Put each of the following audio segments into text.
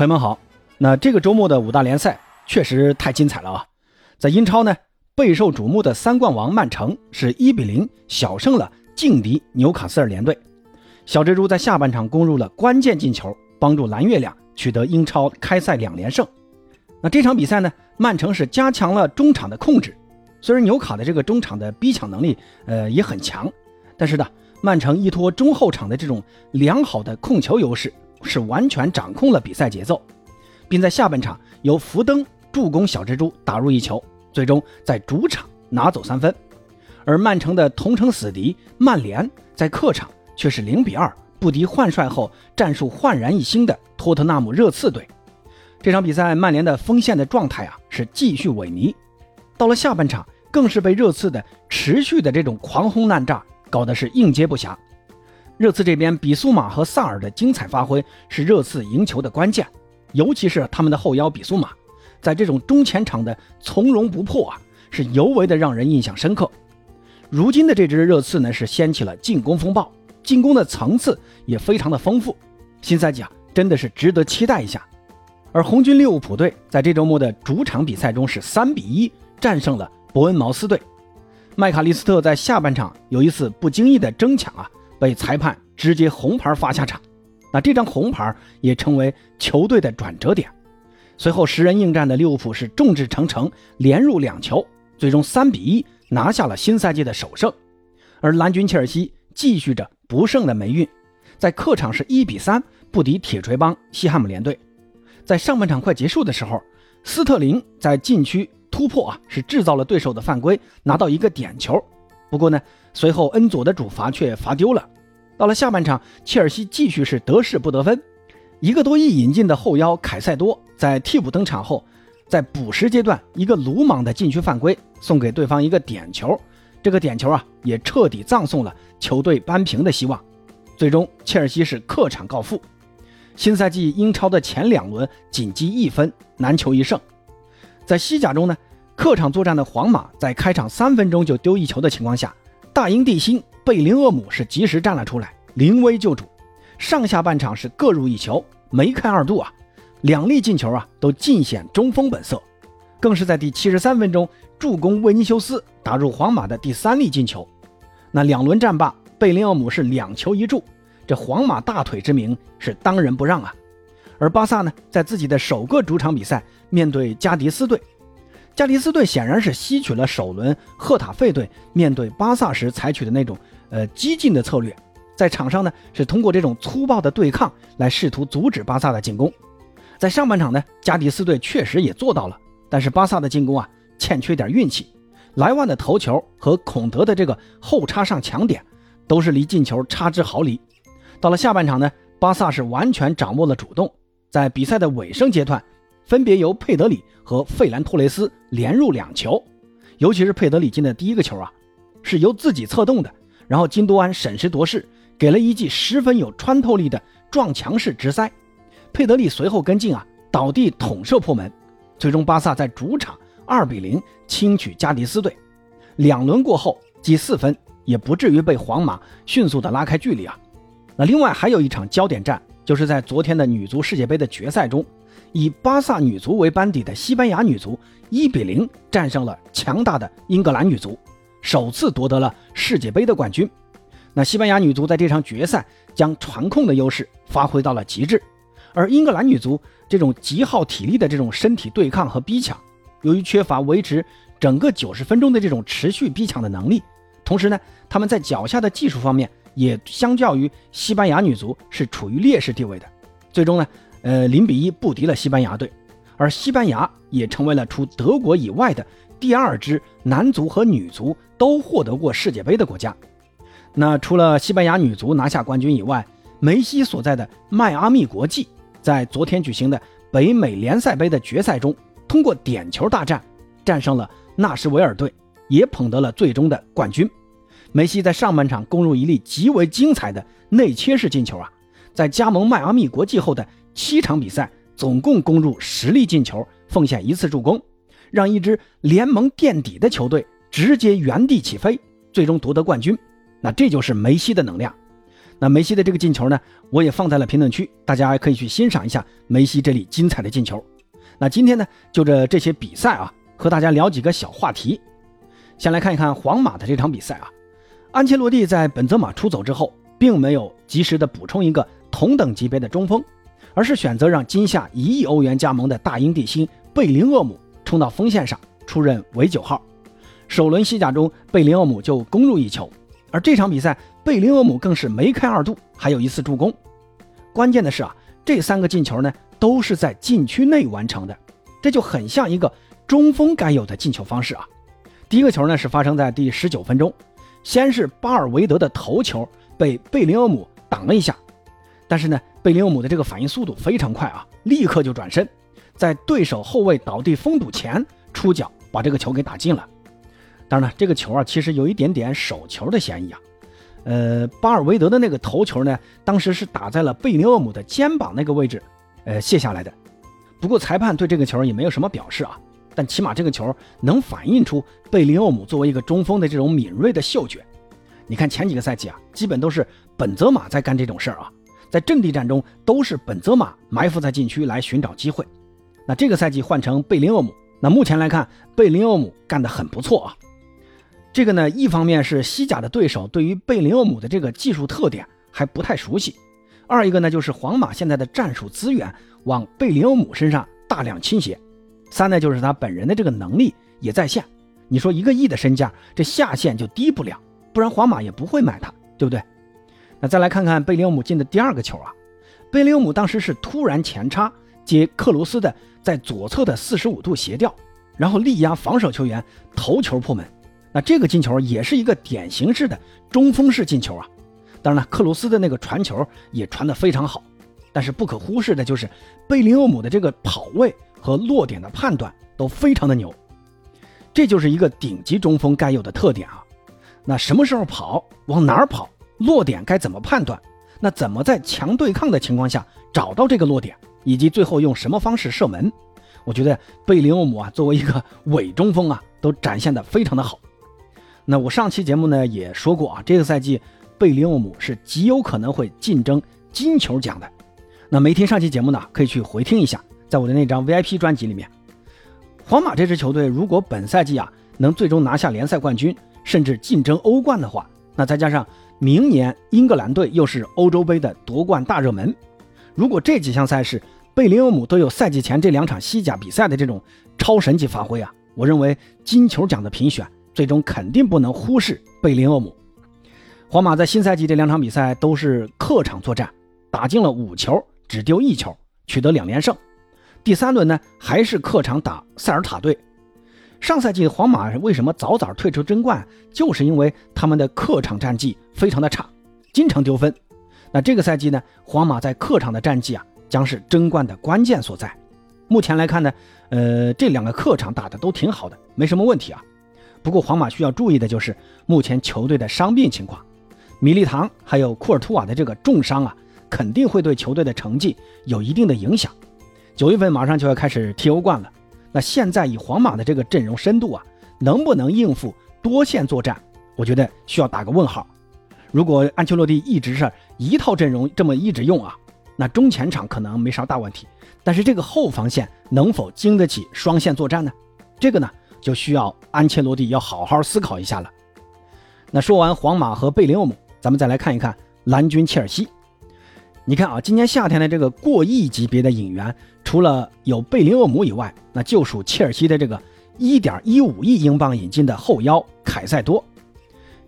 朋友们好，那这个周末的五大联赛确实太精彩了啊！在英超呢，备受瞩目的三冠王曼城是一比零小胜了劲敌纽卡斯尔联队，小蜘蛛在下半场攻入了关键进球，帮助蓝月亮取得英超开赛两连胜。那这场比赛呢，曼城是加强了中场的控制，虽然纽卡的这个中场的逼抢能力呃也很强，但是呢，曼城依托中后场的这种良好的控球优势。是完全掌控了比赛节奏，并在下半场由福登助攻小蜘蛛打入一球，最终在主场拿走三分。而曼城的同城死敌曼联在客场却是零比二不敌换帅后战术焕然一新的托特纳姆热刺队。这场比赛曼联的锋线的状态啊是继续萎靡，到了下半场更是被热刺的持续的这种狂轰滥炸搞得是应接不暇。热刺这边，比苏马和萨尔的精彩发挥是热刺赢球的关键，尤其是他们的后腰比苏马，在这种中前场的从容不迫啊，是尤为的让人印象深刻。如今的这支热刺呢，是掀起了进攻风暴，进攻的层次也非常的丰富。新赛季啊，真的是值得期待一下。而红军利物浦队在这周末的主场比赛中是三比一战胜了伯恩茅斯队，麦卡利斯特在下半场有一次不经意的争抢啊。被裁判直接红牌罚下场，那这张红牌也成为球队的转折点。随后十人应战的利物浦是众志成城，连入两球，最终三比一拿下了新赛季的首胜。而蓝军切尔西继续着不胜的霉运，在客场是一比三不敌铁锤帮西汉姆联队。在上半场快结束的时候，斯特林在禁区突破啊，是制造了对手的犯规，拿到一个点球。不过呢，随后恩佐的主罚却罚丢了。到了下半场，切尔西继续是得势不得分。一个多亿引进的后腰凯塞多在替补登场后，在补时阶段一个鲁莽的禁区犯规，送给对方一个点球。这个点球啊，也彻底葬送了球队扳平的希望。最终，切尔西是客场告负。新赛季英超的前两轮仅积一分，难求一胜。在西甲中呢，客场作战的皇马在开场三分钟就丢一球的情况下，大英帝星。贝林厄姆是及时站了出来，临危救主。上下半场是各入一球，梅开二度啊！两粒进球啊，都尽显中锋本色。更是在第七十三分钟助攻维尼修斯打入皇马的第三粒进球。那两轮战罢，贝林厄姆是两球一助，这皇马大腿之名是当仁不让啊！而巴萨呢，在自己的首个主场比赛面对加迪斯队。加迪斯队显然是吸取了首轮赫塔费队面对巴萨时采取的那种呃激进的策略，在场上呢是通过这种粗暴的对抗来试图阻止巴萨的进攻。在上半场呢，加迪斯队确实也做到了，但是巴萨的进攻啊欠缺点运气，莱万的头球和孔德的这个后插上抢点都是离进球差之毫厘。到了下半场呢，巴萨是完全掌握了主动，在比赛的尾声阶段。分别由佩德里和费兰托雷斯连入两球，尤其是佩德里进的第一个球啊，是由自己策动的，然后金多安审时度势，给了一记十分有穿透力的撞墙式直塞，佩德里随后跟进啊，倒地捅射破门，最终巴萨在主场二比零轻取加迪斯队，两轮过后积四分也不至于被皇马迅速的拉开距离啊。那另外还有一场焦点战，就是在昨天的女足世界杯的决赛中。以巴萨女足为班底的西班牙女足一比零战胜了强大的英格兰女足，首次夺得了世界杯的冠军。那西班牙女足在这场决赛将传控的优势发挥到了极致，而英格兰女足这种极耗体力的这种身体对抗和逼抢，由于缺乏维持整个九十分钟的这种持续逼抢的能力，同时呢，他们在脚下的技术方面也相较于西班牙女足是处于劣势地位的，最终呢。呃，零比一不敌了西班牙队，而西班牙也成为了除德国以外的第二支男足和女足都获得过世界杯的国家。那除了西班牙女足拿下冠军以外，梅西所在的迈阿密国际在昨天举行的北美联赛杯的决赛中，通过点球大战战胜了纳什维尔队，也捧得了最终的冠军。梅西在上半场攻入一粒极为精彩的内切式进球啊，在加盟迈阿密国际后的。七场比赛总共攻入十粒进球，奉献一次助攻，让一支联盟垫底的球队直接原地起飞，最终夺得冠军。那这就是梅西的能量。那梅西的这个进球呢，我也放在了评论区，大家可以去欣赏一下梅西这里精彩的进球。那今天呢，就着这些比赛啊，和大家聊几个小话题。先来看一看皇马的这场比赛啊，安切洛蒂在本泽马出走之后，并没有及时的补充一个同等级别的中锋，而是选择让今夏一亿欧元加盟的大英帝星贝林厄姆冲到锋线上出任伪九号。首轮西甲中，贝林厄姆就攻入一球，而这场比赛贝林厄姆更是梅开二度，还有一次助攻。关键的是啊，这三个进球呢，都是在禁区内完成的，这就很像一个中锋该有的进球方式啊。第一个球呢是发生在第十九分钟，先是巴尔维德的头球被贝林厄姆挡了一下，但是呢，贝林厄姆的这个反应速度非常快啊，立刻就转身，在对手后卫倒地封堵前出脚把这个球给打进了。当然了，这个球啊其实有一点点手球的嫌疑啊。呃，巴尔维德的那个头球呢，当时是打在了贝林厄姆的肩膀那个位置，呃，卸下来的。不过裁判对这个球也没有什么表示啊。但起码这个球能反映出贝林厄姆作为一个中锋的这种敏锐的嗅觉。你看前几个赛季啊，基本都是本泽马在干这种事儿啊，在阵地战中都是本泽马埋伏在禁区来寻找机会。那这个赛季换成贝林厄姆，那目前来看贝林厄姆干得很不错啊。这个呢，一方面是西甲的对手对于贝林厄姆的这个技术特点还不太熟悉，二一个呢就是皇马现在的战术资源往贝林厄姆身上大量倾斜。三呢，就是他本人的这个能力也在线。你说一个亿的身价，这下限就低不了，不然皇马也不会买他，对不对？那再来看看贝林厄姆进的第二个球啊，贝林厄姆当时是突然前插接克鲁斯的在左侧的四十五度斜吊，然后力压防守球员头球破门。那这个进球也是一个典型式的中锋式进球啊。当然了，克鲁斯的那个传球也传得非常好，但是不可忽视的就是贝林厄姆的这个跑位。和落点的判断都非常的牛，这就是一个顶级中锋该有的特点啊。那什么时候跑，往哪儿跑，落点该怎么判断？那怎么在强对抗的情况下找到这个落点，以及最后用什么方式射门？我觉得贝林厄姆啊，作为一个 伪中锋啊，都展现的非常的好。那我上期节目呢也说过啊，这个赛季贝林厄姆是极有可能会竞争金球奖的。那没听上期节目呢，可以去回听一下。在我的那张 VIP 专辑里面，皇马这支球队如果本赛季啊能最终拿下联赛冠军，甚至竞争欧冠的话，那再加上明年英格兰队又是欧洲杯的夺冠大热门，如果这几项赛事贝林厄姆都有赛季前这两场西甲比赛的这种超神级发挥啊，我认为金球奖的评选最终肯定不能忽视贝林厄姆。皇马在新赛季这两场比赛都是客场作战，打进了五球，只丢一球，取得两连胜。第三轮呢，还是客场打塞尔塔队。上赛季皇马为什么早早退出争冠，就是因为他们的客场战绩非常的差，经常丢分。那这个赛季呢，皇马在客场的战绩啊，将是争冠的关键所在。目前来看呢，呃，这两个客场打的都挺好的，没什么问题啊。不过皇马需要注意的就是目前球队的伤病情况，米利唐还有库尔图瓦的这个重伤啊，肯定会对球队的成绩有一定的影响。九月份马上就要开始踢欧冠了，那现在以皇马的这个阵容深度啊，能不能应付多线作战？我觉得需要打个问号。如果安切洛蒂一直是一套阵容这么一直用啊，那中前场可能没啥大问题，但是这个后防线能否经得起双线作战呢？这个呢，就需要安切洛蒂要好好思考一下了。那说完皇马和贝林厄姆，咱们再来看一看蓝军切尔西。你看啊，今年夏天的这个过亿级别的引援，除了有贝林厄姆以外，那就属切尔西的这个一点一五亿英镑引进的后腰凯塞多。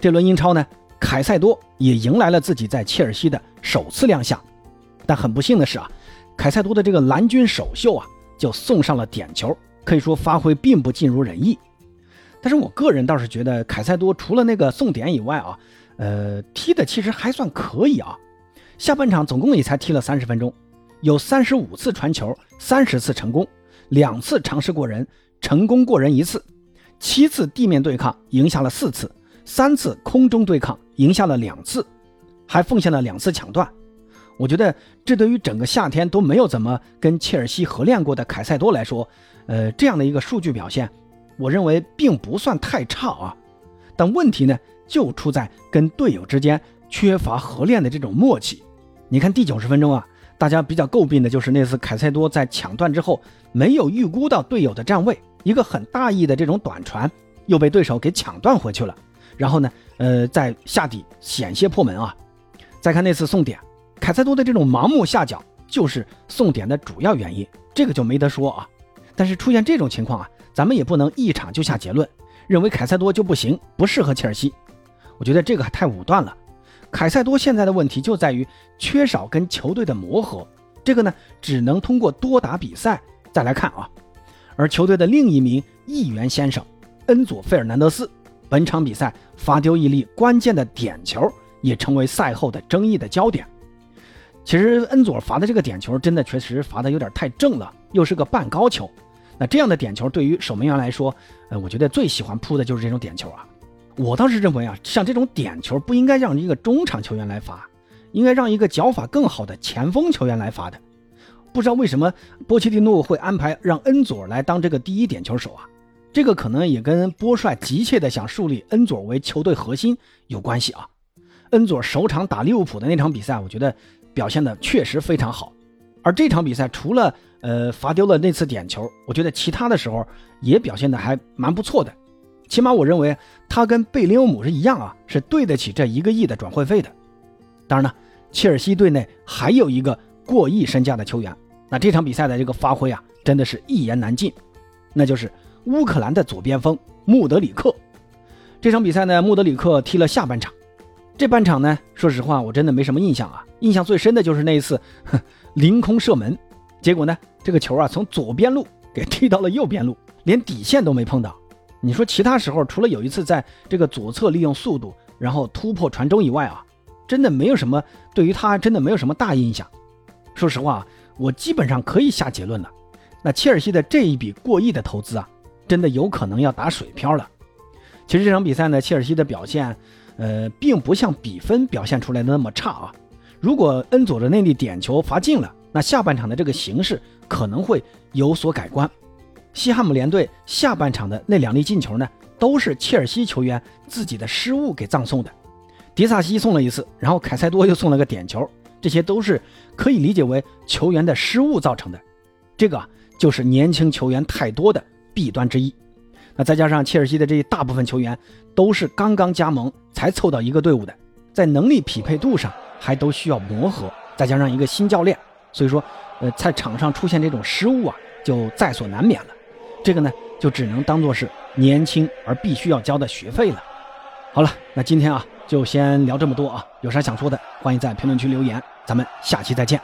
这轮英超呢，凯塞多也迎来了自己在切尔西的首次亮相。但很不幸的是啊，凯塞多的这个蓝军首秀啊，就送上了点球，可以说发挥并不尽如人意。但是我个人倒是觉得凯塞多除了那个送点以外啊，呃，踢的其实还算可以啊。下半场总共也才踢了三十分钟，有三十五次传球，三十次成功，两次尝试过人，成功过人一次，七次地面对抗赢下了四次，三次空中对抗赢下了两次，还奉献了两次抢断。我觉得这对于整个夏天都没有怎么跟切尔西合练过的凯塞多来说，呃，这样的一个数据表现，我认为并不算太差啊。但问题呢，就出在跟队友之间。缺乏合练的这种默契。你看第九十分钟啊，大家比较诟病的就是那次凯塞多在抢断之后没有预估到队友的站位，一个很大意的这种短传又被对手给抢断回去了。然后呢，呃，在下底险些破门啊。再看那次送点，凯塞多的这种盲目下脚就是送点的主要原因，这个就没得说啊。但是出现这种情况啊，咱们也不能一场就下结论，认为凯塞多就不行，不适合切尔西。我觉得这个太武断了。凯塞多现在的问题就在于缺少跟球队的磨合，这个呢，只能通过多打比赛再来看啊。而球队的另一名议员先生恩佐费尔南德斯，本场比赛罚丢一粒关键的点球。也成为赛后的争议的焦点。其实恩佐罚的这个点球真的确实罚的有点太正了，又是个半高球。那这样的点球对于守门员来说，呃，我觉得最喜欢扑的就是这种点球啊。我倒是认为啊，像这种点球不应该让一个中场球员来罚，应该让一个脚法更好的前锋球员来罚的。不知道为什么波切蒂诺会安排让恩佐来当这个第一点球手啊？这个可能也跟波帅急切的想树立恩佐为球队核心有关系啊。恩佐首场打利物浦的那场比赛，我觉得表现的确实非常好。而这场比赛除了呃罚丢了那次点球，我觉得其他的时候也表现的还蛮不错的。起码我认为他跟贝林欧姆是一样啊，是对得起这一个亿的转会费的。当然呢，切尔西队内还有一个过亿身价的球员，那这场比赛的这个发挥啊，真的是一言难尽，那就是乌克兰的左边锋穆德里克。这场比赛呢，穆德里克踢了下半场。这半场呢，说实话，我真的没什么印象啊。印象最深的就是那一次 凌空射门，结果呢，这个球啊从左边路给踢到了右边路，连底线都没碰到。你说其他时候，除了有一次在这个左侧利用速度然后突破传中以外啊，真的没有什么对于他真的没有什么大印象。说实话，我基本上可以下结论了，那切尔西的这一笔过亿的投资啊，真的有可能要打水漂了。其实这场比赛呢，切尔西的表现。呃，并不像比分表现出来的那么差啊。如果恩佐的那粒点球罚进了，那下半场的这个形势可能会有所改观。西汉姆联队下半场的那两粒进球呢，都是切尔西球员自己的失误给葬送的。迪萨西送了一次，然后凯塞多又送了个点球，这些都是可以理解为球员的失误造成的。这个就是年轻球员太多的弊端之一。那再加上切尔西的这一大部分球员都是刚刚加盟才凑到一个队伍的，在能力匹配度上还都需要磨合，再加上一个新教练，所以说，呃，在场上出现这种失误啊，就在所难免了。这个呢，就只能当做是年轻而必须要交的学费了。好了，那今天啊，就先聊这么多啊，有啥想说的，欢迎在评论区留言，咱们下期再见。